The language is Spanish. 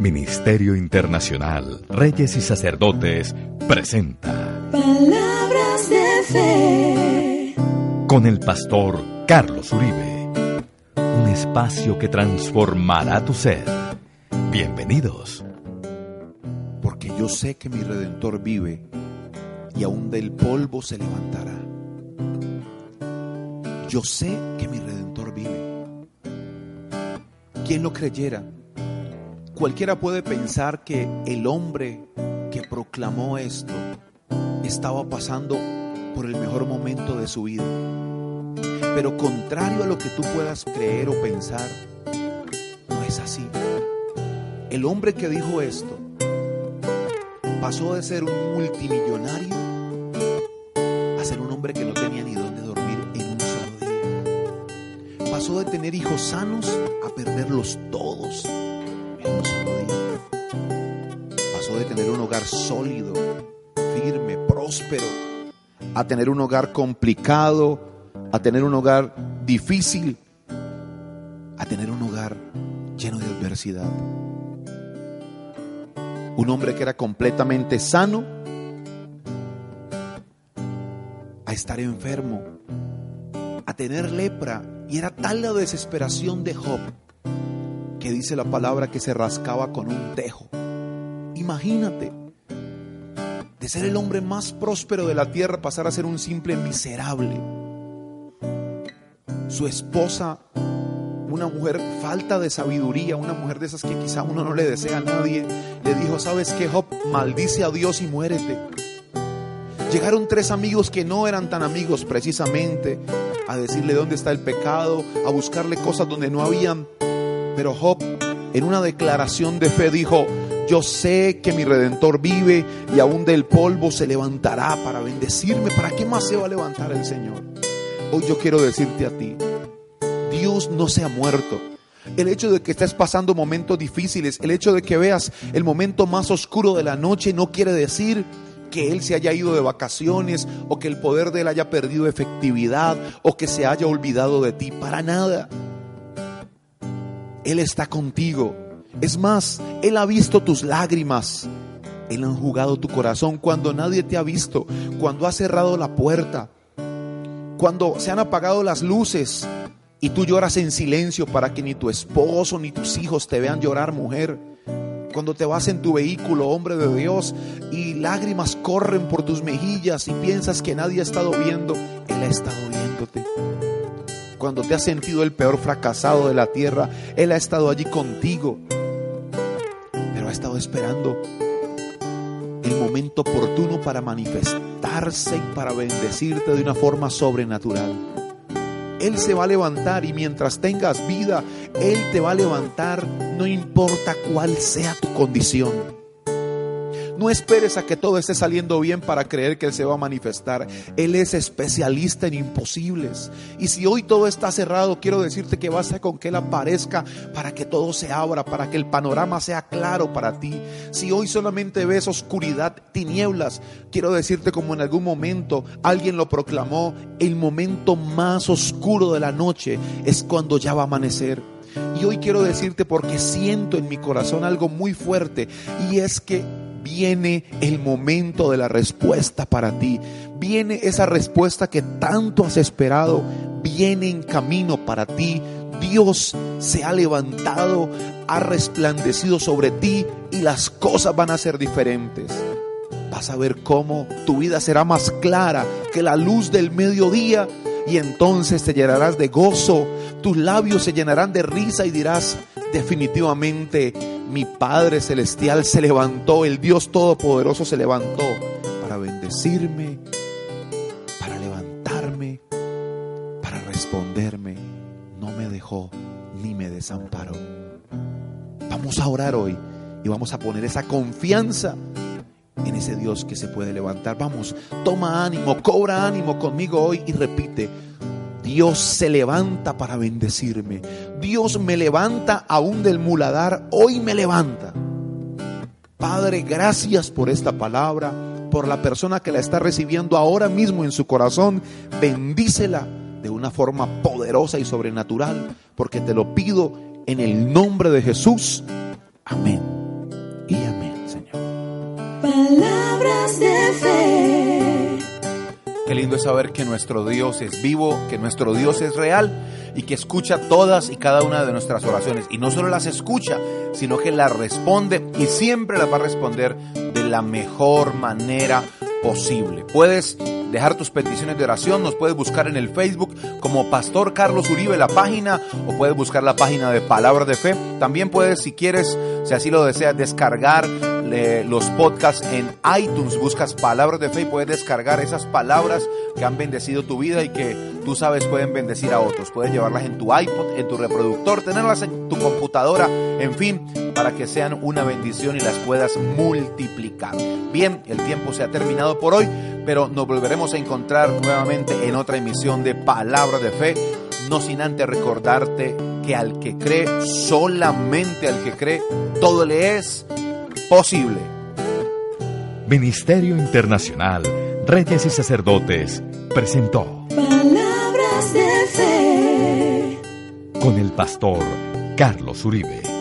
Ministerio Internacional Reyes y Sacerdotes presenta Palabras de Fe con el pastor Carlos Uribe. Un espacio que transformará tu ser. Bienvenidos. Porque yo sé que mi redentor vive y aún del polvo se levantará. Yo sé que mi redentor vive. ¿Quién lo creyera? Cualquiera puede pensar que el hombre que proclamó esto estaba pasando por el mejor momento de su vida. Pero contrario a lo que tú puedas creer o pensar, no es así. El hombre que dijo esto pasó de ser un multimillonario a ser un hombre que no tenía ni dónde dormir en un solo día. Pasó de tener hijos sanos a perderlos todos de tener un hogar sólido, firme, próspero, a tener un hogar complicado, a tener un hogar difícil, a tener un hogar lleno de adversidad. Un hombre que era completamente sano a estar enfermo, a tener lepra. Y era tal la desesperación de Job que dice la palabra que se rascaba con un tejo. Imagínate, de ser el hombre más próspero de la tierra pasar a ser un simple miserable. Su esposa, una mujer falta de sabiduría, una mujer de esas que quizá uno no le desea a nadie, le dijo, ¿sabes qué, Job? Maldice a Dios y muérete. Llegaron tres amigos que no eran tan amigos precisamente a decirle dónde está el pecado, a buscarle cosas donde no habían. Pero Job en una declaración de fe dijo, yo sé que mi redentor vive y aún del polvo se levantará para bendecirme. ¿Para qué más se va a levantar el Señor? Hoy yo quiero decirte a ti, Dios no se ha muerto. El hecho de que estés pasando momentos difíciles, el hecho de que veas el momento más oscuro de la noche no quiere decir que Él se haya ido de vacaciones o que el poder de Él haya perdido efectividad o que se haya olvidado de ti. Para nada. Él está contigo. Es más, Él ha visto tus lágrimas. Él ha jugado tu corazón cuando nadie te ha visto, cuando ha cerrado la puerta, cuando se han apagado las luces y tú lloras en silencio para que ni tu esposo ni tus hijos te vean llorar, mujer. Cuando te vas en tu vehículo, hombre de Dios, y lágrimas corren por tus mejillas y piensas que nadie ha estado viendo, Él ha estado viéndote. Cuando te has sentido el peor fracasado de la tierra, Él ha estado allí contigo, ha estado esperando el momento oportuno para manifestarse y para bendecirte de una forma sobrenatural. Él se va a levantar y mientras tengas vida, Él te va a levantar, no importa cuál sea tu condición. No esperes a que todo esté saliendo bien para creer que Él se va a manifestar. Él es especialista en imposibles. Y si hoy todo está cerrado, quiero decirte que basta con que Él aparezca para que todo se abra, para que el panorama sea claro para ti. Si hoy solamente ves oscuridad, tinieblas, quiero decirte como en algún momento alguien lo proclamó, el momento más oscuro de la noche es cuando ya va a amanecer. Y hoy quiero decirte porque siento en mi corazón algo muy fuerte y es que viene el momento de la respuesta para ti. Viene esa respuesta que tanto has esperado. Viene en camino para ti. Dios se ha levantado, ha resplandecido sobre ti y las cosas van a ser diferentes. Vas a ver cómo tu vida será más clara que la luz del mediodía y entonces te llenarás de gozo, tus labios se llenarán de risa y dirás, definitivamente mi Padre Celestial se levantó, el Dios Todopoderoso se levantó para bendecirme, para levantarme, para responderme. No me dejó ni me desamparó. Vamos a orar hoy y vamos a poner esa confianza en ese Dios que se puede levantar. Vamos, toma ánimo, cobra ánimo conmigo hoy y repite, Dios se levanta para bendecirme. Dios me levanta aún del muladar. Hoy me levanta. Padre, gracias por esta palabra, por la persona que la está recibiendo ahora mismo en su corazón. Bendícela de una forma poderosa y sobrenatural, porque te lo pido en el nombre de Jesús. Amén. Es saber que nuestro Dios es vivo, que nuestro Dios es real y que escucha todas y cada una de nuestras oraciones. Y no solo las escucha, sino que las responde y siempre las va a responder de la mejor manera posible. Puedes dejar tus peticiones de oración, nos puedes buscar en el Facebook como Pastor Carlos Uribe la página o puedes buscar la página de Palabra de Fe. También puedes, si quieres, si así lo deseas, descargar los podcasts en iTunes, buscas palabras de fe y puedes descargar esas palabras que han bendecido tu vida y que tú sabes pueden bendecir a otros. Puedes llevarlas en tu iPod, en tu reproductor, tenerlas en tu computadora, en fin, para que sean una bendición y las puedas multiplicar. Bien, el tiempo se ha terminado por hoy, pero nos volveremos a encontrar nuevamente en otra emisión de Palabra de Fe, no sin antes recordarte que al que cree, solamente al que cree, todo le es posible. Ministerio Internacional, Reyes y Sacerdotes, presentó Palabras de Fe con el pastor Carlos Uribe.